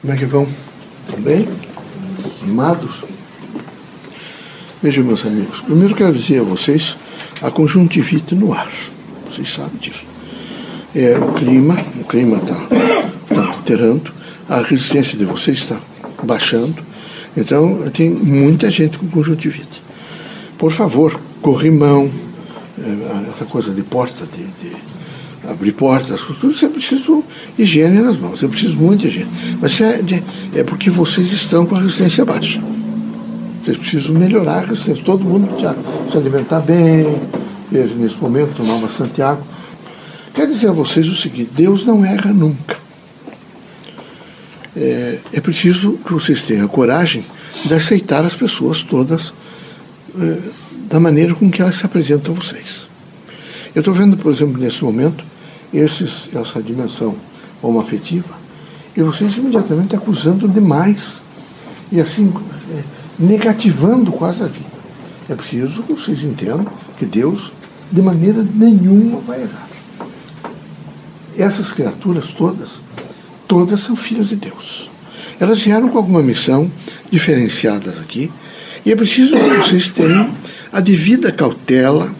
Como é que vão? Tudo bem? Amados? Vejam, meus amigos, primeiro quero dizer a vocês a conjuntivite no ar. Vocês sabem disso. É o clima, o clima está tá alterando, a resistência de vocês está baixando. Então, tem muita gente com conjuntivite. Por favor, corrimão, essa coisa de porta, de, de abrir portas, você precisa higiene nas mãos, você precisa muito de higiene. Mas é, é porque vocês estão com a resistência baixa. Vocês precisam melhorar a resistência. Todo mundo precisa se alimentar bem, nesse momento tomar bastante água. Quer dizer a vocês o seguinte, Deus não erra nunca. É, é preciso que vocês tenham coragem de aceitar as pessoas todas é, da maneira com que elas se apresentam a vocês. Eu estou vendo, por exemplo, nesse momento, esses, essa dimensão homoafetiva, e vocês imediatamente acusando demais, e assim, é, negativando quase a vida. É preciso que vocês entendam que Deus, de maneira nenhuma, vai errar. Essas criaturas todas, todas são filhas de Deus. Elas vieram com alguma missão diferenciadas aqui, e é preciso que vocês tenham a devida cautela,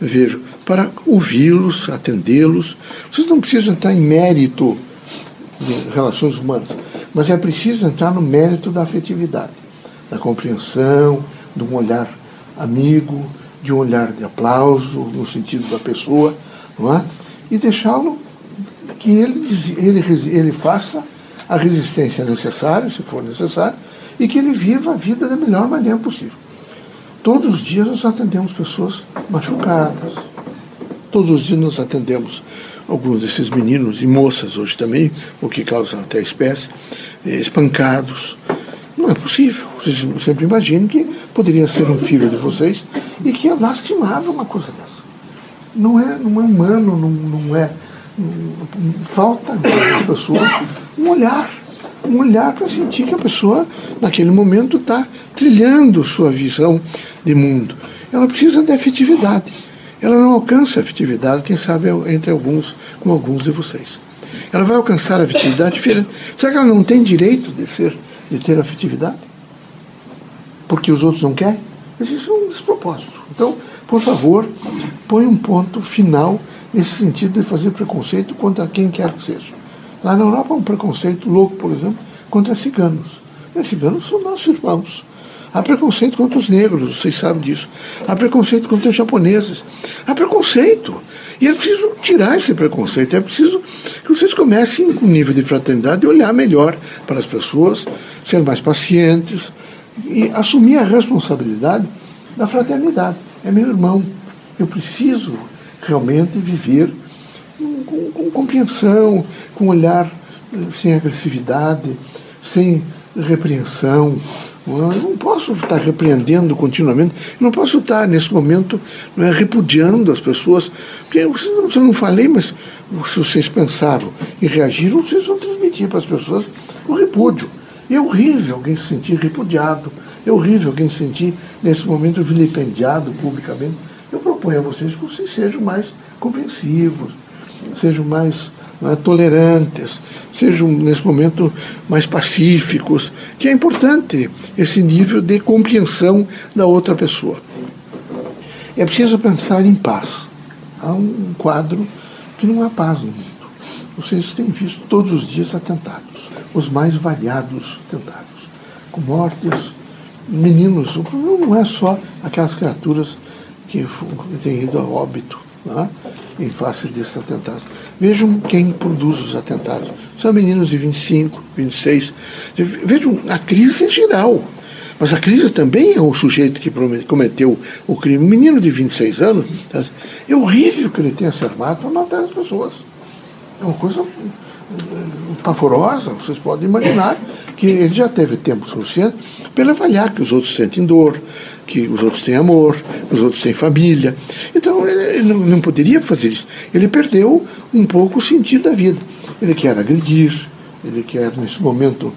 vejo, para ouvi-los, atendê-los. Vocês não precisam entrar em mérito de relações humanas, mas é preciso entrar no mérito da afetividade, da compreensão, de um olhar amigo, de um olhar de aplauso no sentido da pessoa, não é? E deixá-lo que ele, ele, ele faça a resistência necessária, se for necessário, e que ele viva a vida da melhor maneira possível. Todos os dias nós atendemos pessoas machucadas, Todos os dias nós atendemos alguns desses meninos e moças hoje também, o que causa até espécie, eh, espancados. Não é possível. Vocês sempre imaginem que poderia ser um filho de vocês e que é lastimável uma coisa dessa. Não é, não é humano, não, não é. Não, falta às pessoas um olhar. Um olhar para sentir que a pessoa, naquele momento, está trilhando sua visão de mundo. Ela precisa de afetividade ela não alcança a afetividade, quem sabe entre alguns, como alguns de vocês. Ela vai alcançar a afetividade diferente. Será que ela não tem direito de, ser, de ter afetividade? Porque os outros não querem? Isso é um despropósito. Então, por favor, põe um ponto final nesse sentido de fazer preconceito contra quem quer que seja. Lá na Europa, um preconceito louco, por exemplo, contra ciganos. Os ciganos são nossos irmãos. Há preconceito contra os negros, vocês sabem disso. Há preconceito contra os japoneses. Há preconceito. E é preciso tirar esse preconceito. É preciso que vocês comecem com um nível de fraternidade e olhar melhor para as pessoas, ser mais pacientes e assumir a responsabilidade da fraternidade. É meu irmão. Eu preciso realmente viver com, com compreensão, com olhar eh, sem agressividade, sem repreensão, eu não posso estar repreendendo continuamente, não posso estar nesse momento é, repudiando as pessoas, porque eu não falei, mas se vocês pensaram e reagiram, vocês vão transmitir para as pessoas o repúdio. É horrível alguém se sentir repudiado, é horrível alguém se sentir nesse momento vilipendiado publicamente. Eu proponho a vocês que vocês sejam mais compreensivos, sejam mais é, tolerantes, sejam nesse momento mais pacíficos, que é importante esse nível de compreensão da outra pessoa. É preciso pensar em paz. Há um quadro que não há paz no mundo. Vocês têm visto todos os dias atentados, os mais variados atentados, com mortes, meninos. O problema não é só aquelas criaturas que têm ido a óbito né, em face desses atentados. Vejam quem produz os atentados. São meninos de 25, 26. Vejam, a crise é geral. Mas a crise também é o sujeito que cometeu o crime. Um menino de 26 anos, tá? é horrível que ele tenha se armado para matar as pessoas. É uma coisa eh, pavorosa. Vocês podem imaginar que ele já teve tempo suficiente para avaliar que os outros sentem dor, que os outros têm amor, os outros têm família. Então ele não poderia fazer isso. Ele perdeu um pouco o sentido da vida. Ele quer agredir, ele quer, nesse momento,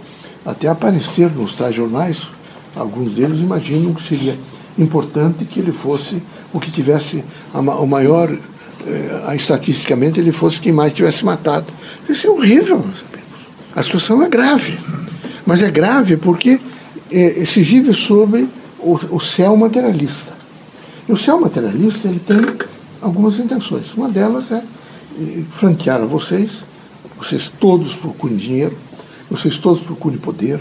até aparecer nos tais jornais. Alguns deles imaginam que seria importante que ele fosse o que tivesse o maior, eh, estatisticamente, ele fosse quem mais tivesse matado. Isso é horrível, meus amigos. A situação é grave. Mas é grave porque é, se vive sobre o, o céu materialista. E o céu materialista ele tem algumas intenções. Uma delas é franquear a vocês, vocês todos procurem dinheiro, vocês todos procurem poder,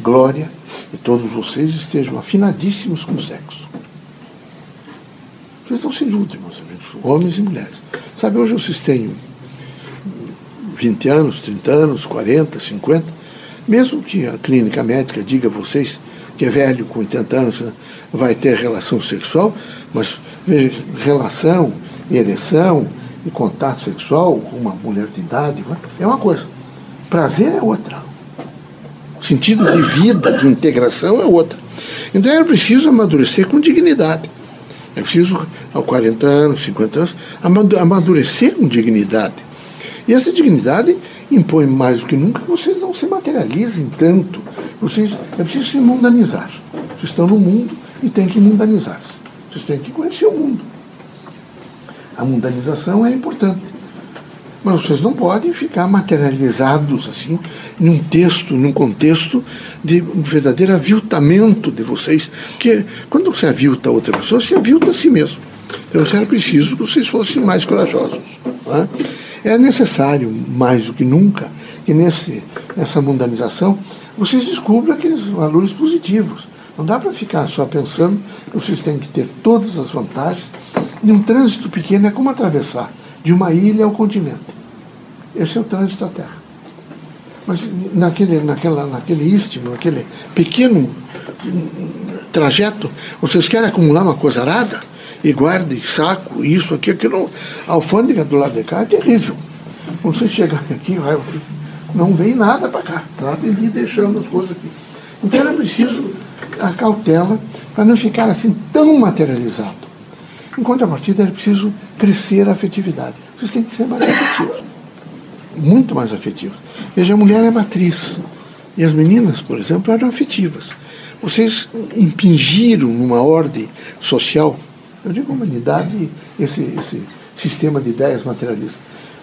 glória, e todos vocês estejam afinadíssimos com o sexo. Vocês não se iludem, meus amigos, homens e mulheres. Sabe, hoje vocês têm 20 anos, 30 anos, 40, 50, mesmo que a clínica médica diga a vocês que é velho com 80 anos vai ter relação sexual, mas veja, relação, ereção e contato sexual com uma mulher de idade é uma coisa. Prazer é outra. O sentido de vida, de integração é outra. Então é preciso amadurecer com dignidade. É preciso, aos 40 anos, 50 anos, amadurecer com dignidade. E essa dignidade impõe mais do que nunca que vocês não se materializem tanto. Vocês, é preciso se mundanizar. Vocês estão no mundo e têm que mundanizar-se. Vocês têm que conhecer o mundo. A mundanização é importante. Mas vocês não podem ficar materializados assim, num texto, num contexto de um verdadeiro aviltamento de vocês. Porque quando você avilta outra pessoa, você avilta a si mesmo. Então era preciso que vocês fossem mais corajosos. É? é necessário, mais do que nunca, que nesse, nessa mundanização vocês descubram aqueles valores positivos. Não dá para ficar só pensando que vocês têm que ter todas as vantagens. E um trânsito pequeno é como atravessar de uma ilha ao continente. Esse é o trânsito da Terra. Mas naquele, naquela, naquele istmo, naquele pequeno trajeto, vocês querem acumular uma coisa arada? E guardem saco, isso, aqui, aquilo. A alfândega do lado de cá é terrível. Você chegar aqui, vai, não vem nada para cá. Tratem de ir deixando as coisas aqui. Então era preciso a cautela para não ficar assim tão materializado. Em contrapartida, é preciso crescer a afetividade. Vocês têm que ser mais afetivos muito mais afetivos. Veja, a mulher é matriz. E as meninas, por exemplo, eram afetivas. Vocês impingiram numa ordem social, eu digo humanidade, esse, esse sistema de ideias materialistas,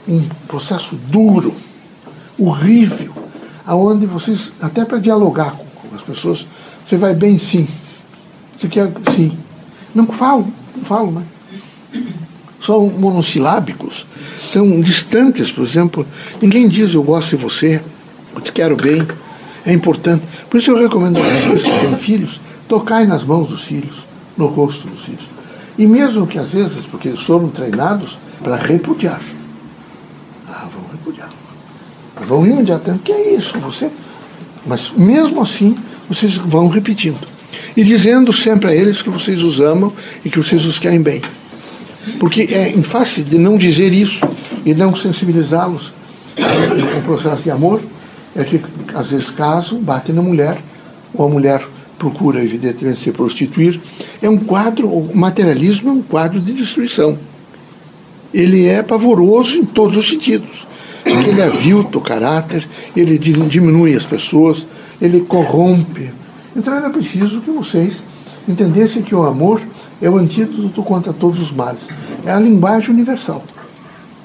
um processo duro, horrível, aonde vocês, até para dialogar com, as pessoas, você vai bem sim. Você quer sim. Não falo, não falo, né? São monossilábicos tão distantes, por exemplo. Ninguém diz eu gosto de você, eu te quero bem. É importante. Por isso eu recomendo a vocês que têm filhos, tocai nas mãos dos filhos, no rosto dos filhos. E mesmo que às vezes, porque eles foram treinados para repudiar. Vão imediatamente. Que é isso? Você. Mas mesmo assim, vocês vão repetindo. E dizendo sempre a eles que vocês os amam e que vocês os querem bem. Porque é em face de não dizer isso e não sensibilizá-los ao processo de amor, é que às vezes casam, batem na mulher, ou a mulher procura, evidentemente, se prostituir. É um quadro, o materialismo é um quadro de destruição. Ele é pavoroso em todos os sentidos. Ele avilta o caráter, ele diminui as pessoas, ele corrompe. Então era preciso que vocês entendessem que o amor é o antídoto contra todos os males. É a linguagem universal.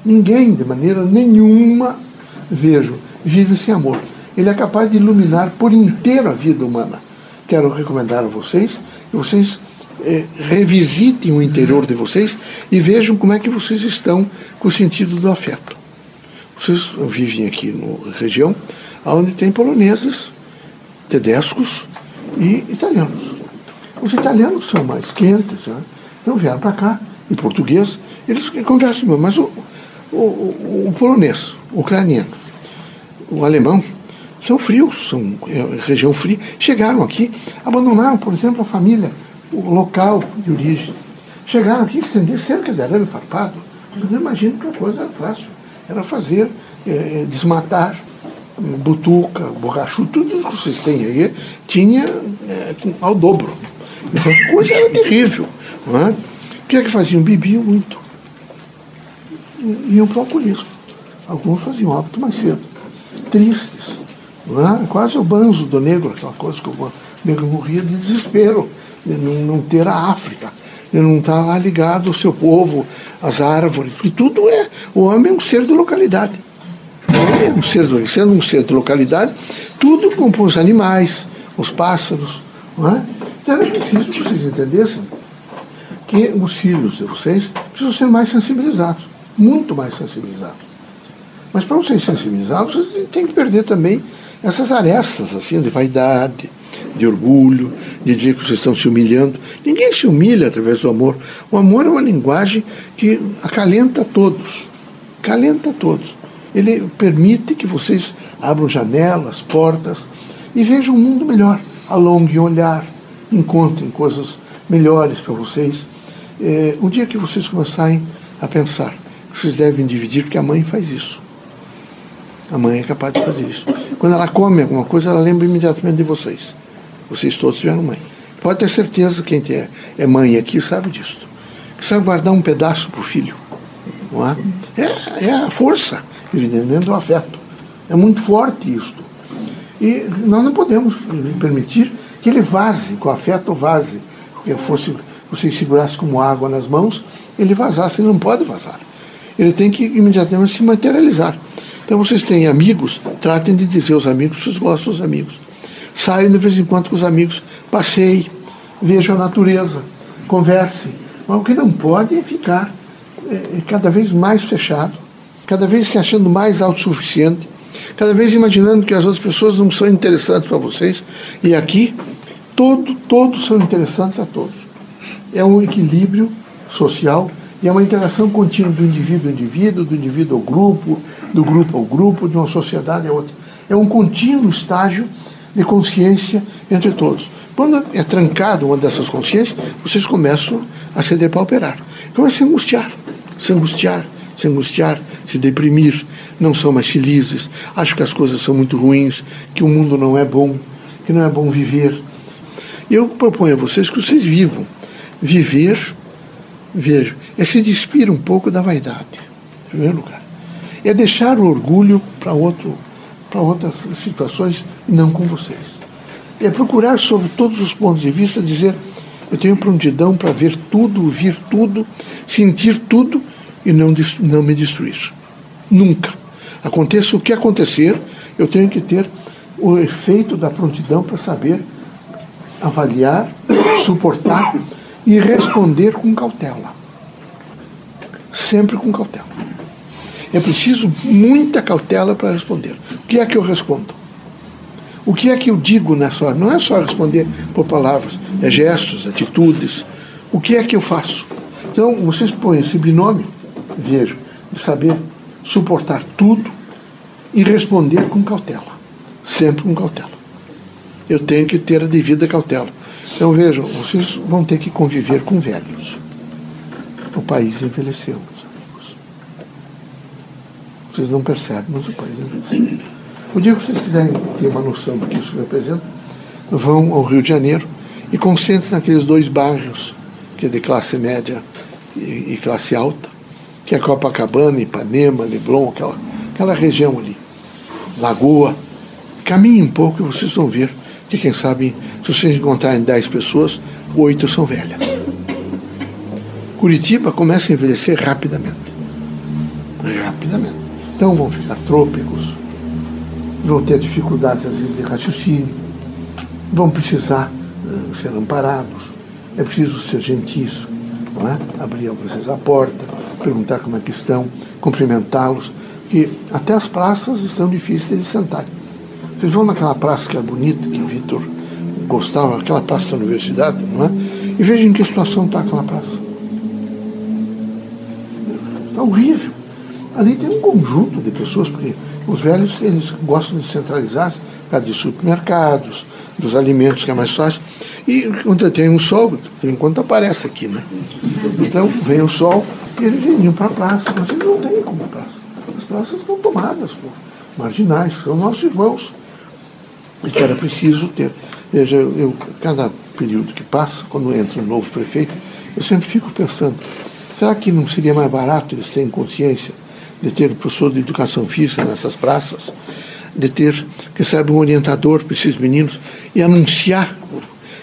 Ninguém, de maneira nenhuma, vejo, vive sem amor. Ele é capaz de iluminar por inteiro a vida humana. Quero recomendar a vocês que vocês é, revisitem o interior de vocês e vejam como é que vocês estão com o sentido do afeto. Vocês vivem aqui na região onde tem poloneses, tedescos e italianos. Os italianos são mais quentes, né? então vieram para cá, em português, eles conversam, mas o, o, o, o polonês, o ucraniano, o alemão, são frios, são é, região fria. Chegaram aqui, abandonaram, por exemplo, a família, o local de origem. Chegaram aqui, estender cerca de arame farpado. Eu não imagino que a coisa era fácil. Era fazer, é, desmatar, butuca, borrachudo, tudo que vocês têm aí, tinha é, ao dobro. Então, a coisa era terrível. É? O que é que faziam? Bebiam muito. Iam para o alcoolismo. Alguns faziam hábito mais cedo. Tristes. É? Quase o banzo do negro, aquela coisa que o negro morria de desespero de não ter a África, de não estar lá ligado ao seu povo, às árvores, porque tudo é. O homem é um ser de localidade. é um ser, sendo um ser de localidade, tudo com os animais, os pássaros. Não é? Então era preciso que vocês entendessem que os filhos de vocês precisam ser mais sensibilizados, muito mais sensibilizados. Mas para vocês sensibilizados, vocês têm que perder também essas arestas assim, de vaidade, de orgulho, de dizer que vocês estão se humilhando. Ninguém se humilha através do amor. O amor é uma linguagem que acalenta todos. Acalenta todos. Ele permite que vocês abram janelas, portas e vejam um mundo melhor. Alonguem o olhar, encontrem coisas melhores para vocês. É, um dia que vocês começarem a pensar que vocês devem dividir, porque a mãe faz isso. A mãe é capaz de fazer isso. Quando ela come alguma coisa, ela lembra imediatamente de vocês. Vocês todos tiveram mãe. Pode ter certeza, quem é, é mãe aqui sabe disso. Que sabe guardar um pedaço para o filho. Não é? é? É a força, evidentemente, do afeto. É muito forte isto. E nós não podemos permitir que ele vaze, com afeto vaze. Porque fosse, você segurasse como água nas mãos, ele vazasse, ele não pode vazar. Ele tem que imediatamente se materializar. Então vocês têm amigos, tratem de dizer aos amigos que vocês gostam dos amigos. Saiam de vez em quando com os amigos, passeiem, vejam a natureza, conversem. Mas o que não pode é ficar é, cada vez mais fechado, cada vez se achando mais autossuficiente, cada vez imaginando que as outras pessoas não são interessantes para vocês. E aqui, todo, todos são interessantes a todos. É um equilíbrio social e é uma interação contínua do indivíduo ao indivíduo, do indivíduo ao grupo, do grupo ao grupo, de uma sociedade a outra. É um contínuo estágio de consciência entre todos. Quando é trancado uma dessas consciências, vocês começam a se depauperar. Começam a se angustiar, se angustiar, se angustiar, se deprimir, não são mais felizes, acham que as coisas são muito ruins, que o mundo não é bom, que não é bom viver. Eu proponho a vocês que vocês vivam. Viver, vejo, é se despir um pouco da vaidade, em primeiro lugar. É deixar o orgulho para outro, para outras situações e não com vocês. É procurar, sobre todos os pontos de vista, dizer: eu tenho prontidão para ver tudo, ouvir tudo, sentir tudo e não, não me destruir. Nunca. Aconteça o que acontecer, eu tenho que ter o efeito da prontidão para saber avaliar, suportar e responder com cautela sempre com cautela. É preciso muita cautela para responder. O que é que eu respondo? O que é que eu digo nessa hora? Não é só responder por palavras, é gestos, atitudes. O que é que eu faço? Então, vocês põem esse binômio, vejo, de saber suportar tudo e responder com cautela. Sempre com cautela. Eu tenho que ter a devida cautela. Então, vejam, vocês vão ter que conviver com velhos o país envelheceu. Vocês não percebem, mas o país envelheceu. O dia que vocês quiserem ter uma noção do que isso representa, vão ao Rio de Janeiro e concentrem naqueles dois bairros, que é de classe média e, e classe alta, que é Copacabana, Ipanema, Leblon, aquela, aquela região ali. Lagoa. Caminhem um pouco e vocês vão ver que, quem sabe, se vocês encontrarem 10 pessoas, oito são velhas. Curitiba começa a envelhecer rapidamente. Rapidamente. Então vão ficar trôpicos, vão ter dificuldades às vezes de raciocínio, vão precisar uh, ser amparados, é preciso ser gentis, não é? abrir a vocês a porta, perguntar como é que estão, cumprimentá-los, que até as praças estão difíceis de sentar. Vocês vão naquela praça que é bonita, que o Vitor gostava, aquela praça da universidade, não é? E vejam em que situação está aquela praça. Está horrível. Ali tem um conjunto de pessoas, porque os velhos eles gostam de centralizar por de supermercados, dos alimentos que é mais fácil. E quando tem um sol, enquanto aparece aqui, né? Então vem o sol e eles vinham para a praça, mas eles não têm como praça. As praças estão tomadas por marginais, são nossos irmãos. E que era preciso ter. Veja, eu, cada período que passa, quando entra um novo prefeito, eu sempre fico pensando, Será que não seria mais barato eles terem consciência de ter um professor de educação física nessas praças, de ter, quem sabe, um orientador para esses meninos e anunciar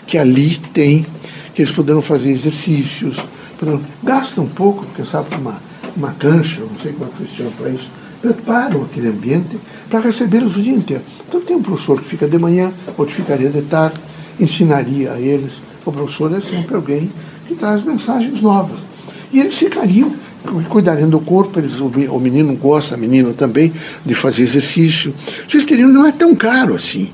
que ali tem, que eles poderão fazer exercícios, poderão, gasta um pouco, quem sabe, uma, uma cancha, não sei como é que se chama para isso, preparam aquele ambiente para recebê-los o dia inteiro. Então tem um professor que fica de manhã, outro ficaria de tarde, ensinaria a eles. O professor é sempre alguém que traz mensagens novas. E eles ficariam, cuidariam do corpo, eles, o menino gosta, a menina também, de fazer exercício. Vocês teriam, não é tão caro assim.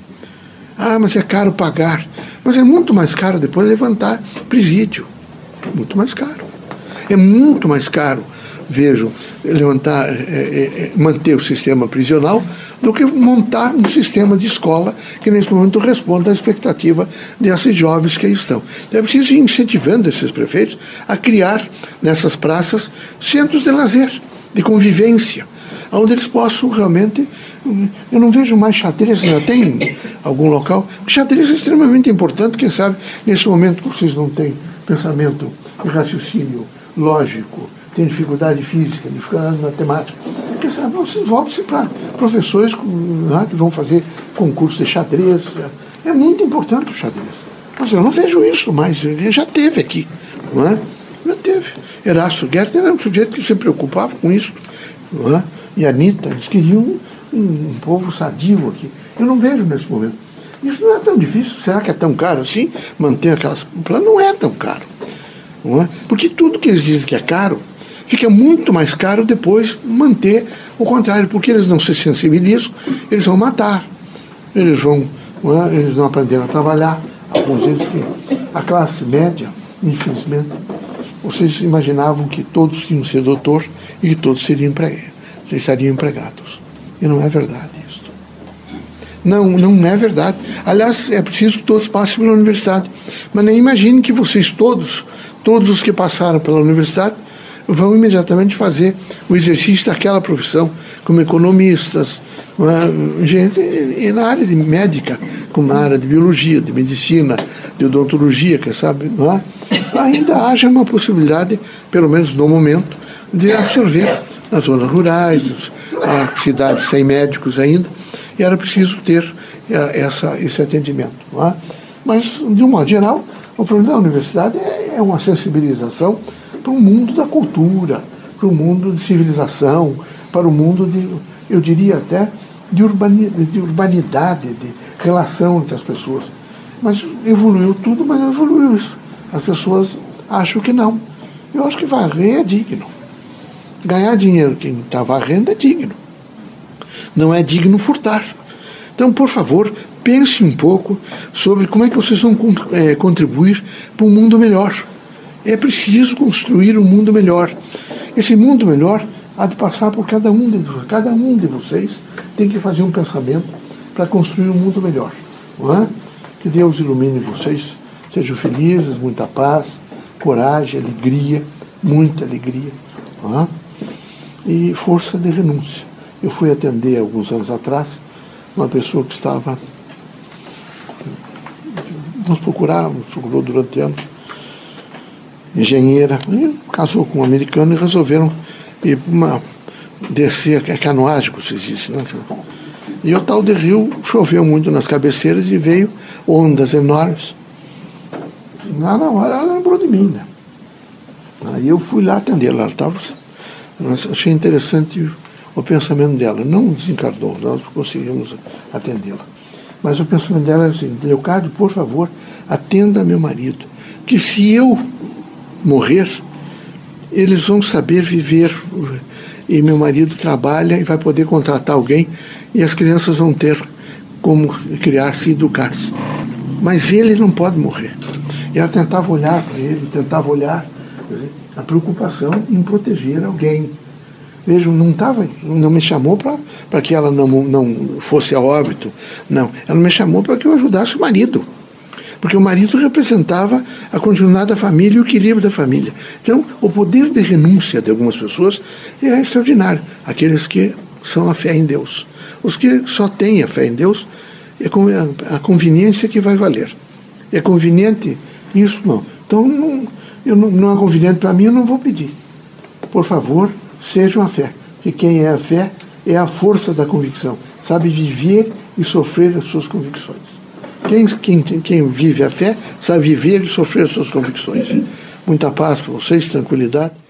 Ah, mas é caro pagar. Mas é muito mais caro depois levantar presídio. Muito mais caro. É muito mais caro vejo levantar, é, é, manter o sistema prisional do que montar um sistema de escola que nesse momento responda à expectativa desses jovens que aí estão. Então é preciso ir incentivando esses prefeitos a criar nessas praças centros de lazer, de convivência, onde eles possam realmente. Eu não vejo mais xadrez, não tem algum local. Xadrez é extremamente importante, quem sabe, nesse momento vocês não têm pensamento e raciocínio lógico tem dificuldade física, dificuldade em matemática. Porque sabe, vocês voltam-se para professores né, que vão fazer concurso de xadrez. É muito importante o xadrez. Mas eu não vejo isso mais. Ele já teve aqui. Não é? Já teve. Erasto Gertner era um sujeito que se preocupava com isso. Não é? E a Anitta, eles queriam um, um povo sadio aqui. Eu não vejo nesse momento. Isso não é tão difícil. Será que é tão caro assim? Manter aquelas. Não é tão caro. Não é? Porque tudo que eles dizem que é caro fica muito mais caro depois manter o contrário, porque eles não se sensibilizam, eles vão matar, eles vão, não é? eles não aprenderam a trabalhar. Alguns deles, a classe média, infelizmente, vocês imaginavam que todos tinham ser doutor e que todos seriam estariam empregados. E não é verdade isso. Não, não é verdade. Aliás, é preciso que todos passem pela universidade. Mas nem imagine que vocês todos, todos os que passaram pela universidade, vão imediatamente fazer o exercício daquela profissão, como economistas, é? gente e na área de médica, como na área de biologia, de medicina, de odontologia, que sabe, não é? ainda haja uma possibilidade, pelo menos no momento, de absorver nas zonas rurais, as cidades sem médicos ainda, e era preciso ter é, essa, esse atendimento. É? Mas, de um modo geral, o problema da universidade é, é uma sensibilização para o mundo da cultura, para o mundo de civilização, para o mundo de, eu diria até, de, urbanidade, de urbanidade, de relação entre as pessoas. Mas evoluiu tudo, mas não evoluiu isso. As pessoas acham que não. Eu acho que varrer é digno. Ganhar dinheiro quem está varrendo é digno. Não é digno furtar. Então, por favor, pense um pouco sobre como é que vocês vão é, contribuir para um mundo melhor. É preciso construir um mundo melhor. Esse mundo melhor há de passar por cada um de vocês. Cada um de vocês tem que fazer um pensamento para construir um mundo melhor. É? Que Deus ilumine vocês. Sejam felizes, muita paz, coragem, alegria, muita alegria. É? E força de renúncia. Eu fui atender alguns anos atrás uma pessoa que estava nos procurava, nos procurou durante anos engenheira, casou com um americano e resolveram ir para uma descer, que é canoagem, se diz, né? E o tal de rio choveu muito nas cabeceiras e veio ondas enormes. Lá na hora ela lembrou de mim, né? Aí eu fui lá atendê-la. Ela estava. Achei interessante o pensamento dela. Não desencarnou, nós conseguimos atendê-la. Mas o pensamento dela era assim: Leocádio, por favor, atenda meu marido. Que se eu morrer, eles vão saber viver. E meu marido trabalha e vai poder contratar alguém e as crianças vão ter como criar-se e educar-se. Mas ele não pode morrer. E ela tentava olhar para ele, tentava olhar a preocupação em proteger alguém. Vejam, não tava, não me chamou para que ela não, não fosse a óbito, não. Ela me chamou para que eu ajudasse o marido porque o marido representava a continuidade da família e o equilíbrio da família. Então, o poder de renúncia de algumas pessoas é extraordinário. Aqueles que são a fé em Deus. Os que só têm a fé em Deus, é a conveniência que vai valer. É conveniente? Isso não. Então, não, eu não, não é conveniente para mim, eu não vou pedir. Por favor, seja a fé. Que quem é a fé é a força da convicção. Sabe viver e sofrer as suas convicções. Quem, quem, quem vive a fé sabe viver e sofrer as suas convicções. Muita paz para vocês, tranquilidade.